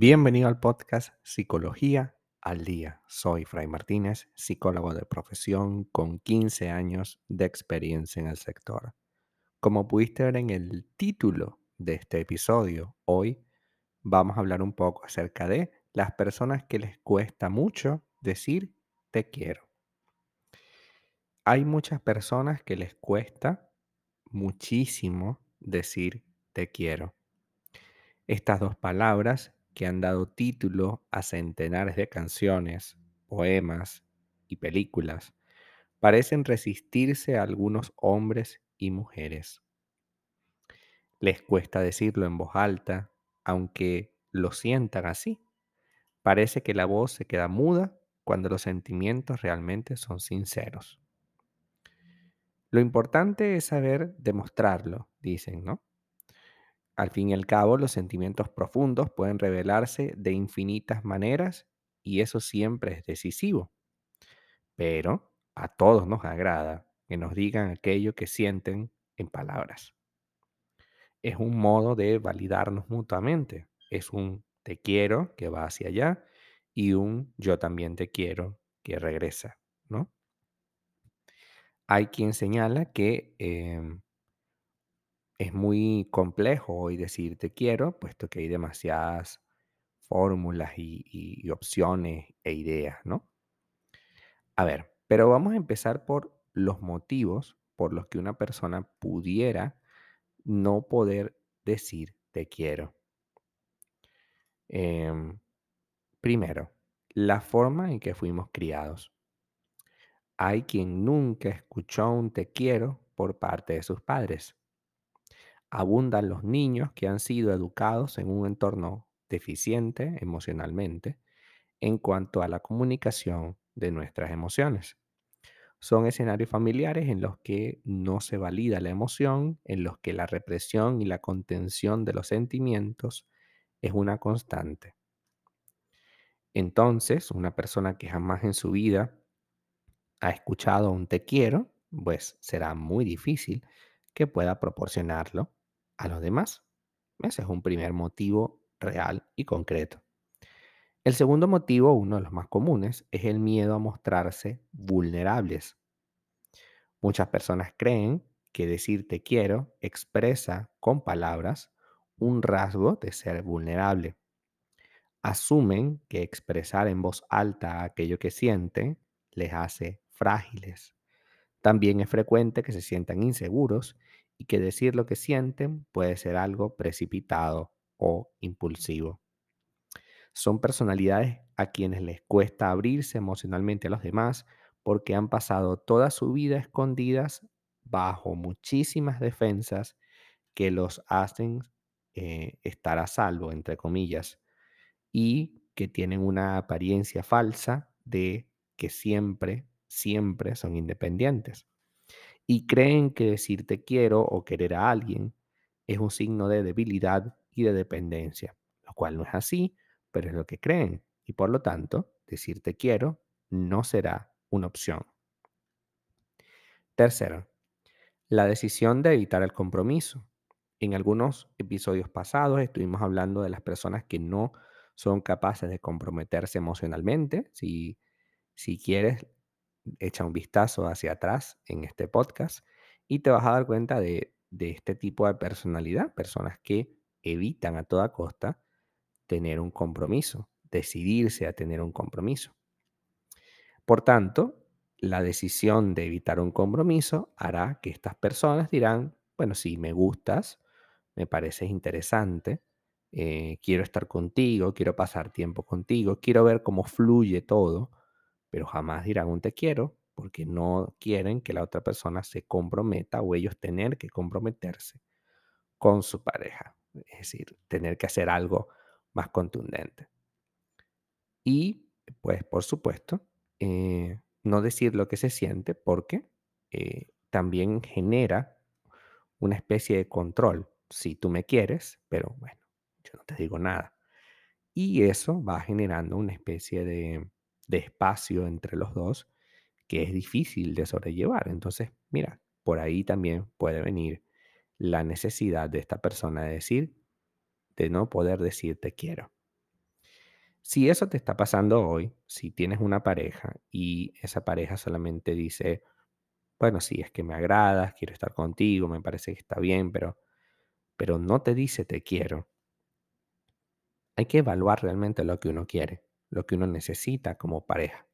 Bienvenido al podcast Psicología al Día. Soy Fray Martínez, psicólogo de profesión con 15 años de experiencia en el sector. Como pudiste ver en el título de este episodio, hoy vamos a hablar un poco acerca de las personas que les cuesta mucho decir te quiero. Hay muchas personas que les cuesta muchísimo decir te quiero. Estas dos palabras que han dado título a centenares de canciones, poemas y películas, parecen resistirse a algunos hombres y mujeres. Les cuesta decirlo en voz alta, aunque lo sientan así. Parece que la voz se queda muda cuando los sentimientos realmente son sinceros. Lo importante es saber demostrarlo, dicen, ¿no? Al fin y al cabo, los sentimientos profundos pueden revelarse de infinitas maneras y eso siempre es decisivo. Pero a todos nos agrada que nos digan aquello que sienten en palabras. Es un modo de validarnos mutuamente. Es un te quiero que va hacia allá y un yo también te quiero que regresa, ¿no? Hay quien señala que em, es muy complejo hoy decir te quiero, puesto que hay demasiadas fórmulas y, opciones e ideas, ¿no? A ver, pero vamos a empezar por los motivos por los que una persona pudiera no poder decir te quiero. Em, primero, la forma en que fuimos criados. Hay quien nunca escuchó un te quiero por parte de sus padres abundan los niños que han sido educados en un entorno deficiente emocionalmente en cuanto a la comunicación de nuestras emociones. Son escenarios familiares en los que no se valida la emoción, en los que la represión y la contención de los sentimientos es una constante. Entonces, una persona que jamás en su vida ha escuchado un te quiero, pues será muy difícil que pueda proporcionarlo a los demás. Ese es un primer motivo real y concreto. El segundo motivo, uno de los más comunes, es el miedo a mostrarse vulnerables. Muchas personas creen que decir te quiero expresa con palabras un rasgo de ser vulnerable. Asumen que expresar en voz alta aquello que sienten les hace frágiles. También es frecuente que se sientan inseguros y que decir lo que sienten puede ser algo precipitado o impulsivo. Son personalidades a quienes les cuesta abrirse emocionalmente a los demás porque han pasado toda su vida escondidas bajo muchísimas defensas que los hacen eh, estar a salvo, entre comillas, y que tienen una apariencia falsa de que siempre, siempre son independientes y creen que decir te quiero o querer a alguien es un signo de debilidad y de dependencia, lo cual no es así, pero es lo que creen y por lo tanto decir te quiero no será una opción. Tercero, la decisión de evitar el compromiso. En algunos episodios pasados estuvimos hablando de las personas que no son capaces de comprometerse emocionalmente. Si, si quieres, echa un vistazo hacia atrás en este podcast y te vas a dar cuenta de, este tipo de personalidad, personas que evitan a toda costa tener un compromiso, decidirse a tener un compromiso. Por tanto, la decisión de evitar un compromiso hará que estas personas dirán, bueno, sí, me gustas, me pareces interesante, eh, quiero estar contigo, quiero pasar tiempo contigo, quiero ver cómo fluye todo, pero jamás dirán un te quiero porque no quieren que la otra persona se comprometa o ellos tener que comprometerse con su pareja. Es decir, tener que hacer algo más contundente. Y, pues, por supuesto, eh, no decir lo que se siente porque eh, también genera una especie de control. Si tú me quieres, pero bueno, yo no te digo nada. Y eso va generando una especie de de espacio entre los dos que es difícil de sobrellevar. Entonces, mira, por ahí también puede venir la necesidad de esta persona de decir, de no poder decir te quiero. Si eso te está pasando hoy, si tienes una pareja y esa pareja solamente dice, bueno, sí, es que me agradas, quiero estar contigo, me parece que está bien, pero, pero no te dice te quiero, hay que evaluar realmente lo que uno quiere, lo que uno necesita como pareja.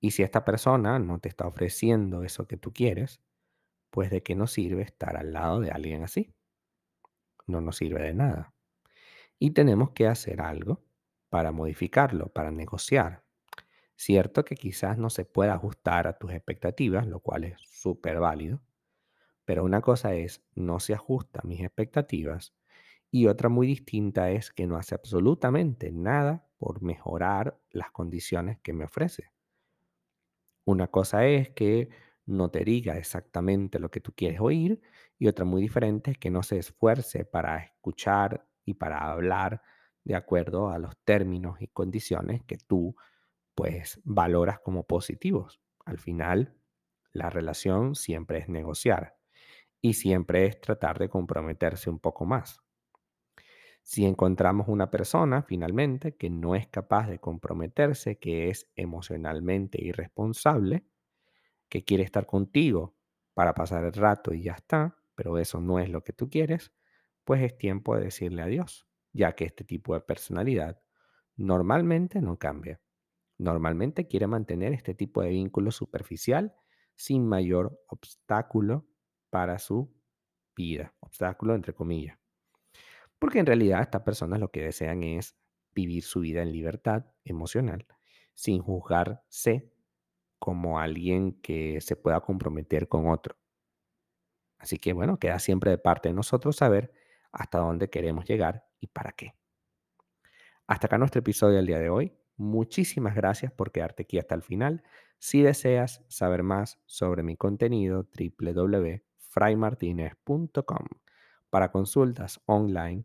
Y si esta persona no te está ofreciendo eso que tú quieres, pues de qué nos sirve estar al lado de alguien así. No nos sirve de nada. Y tenemos que hacer algo para modificarlo, para negociar. Cierto que quizás no se pueda ajustar a tus expectativas, lo cual es súper válido, pero una cosa es no se ajusta a mis expectativas y otra muy distinta es que no hace absolutamente nada por mejorar las condiciones que me ofrece. Una cosa es que no te diga exactamente lo que tú quieres oír y otra muy diferente es que no se esfuerce para escuchar y para hablar de acuerdo a los términos y condiciones que tú pues valoras como positivos. Al final, la relación siempre es negociar y siempre es tratar de comprometerse un poco más. Si encontramos una persona finalmente que no es capaz de comprometerse, que es emocionalmente irresponsable, que quiere estar contigo para pasar el rato y ya está, pero eso no es lo que tú quieres, pues es tiempo de decirle adiós, ya que este tipo de personalidad normalmente no cambia. Normalmente quiere mantener este tipo de vínculo superficial sin mayor obstáculo para su vida, obstáculo entre comillas. Porque en realidad estas personas lo que desean es vivir su vida en libertad emocional, sin juzgarse como alguien que se pueda comprometer con otro. Así que bueno, queda siempre de parte de nosotros saber hasta dónde queremos llegar y para qué. Hasta acá nuestro episodio del día de hoy. Muchísimas gracias por quedarte aquí hasta el final. Si deseas saber más sobre mi contenido, www.fraymartinez.com. Para consultas online,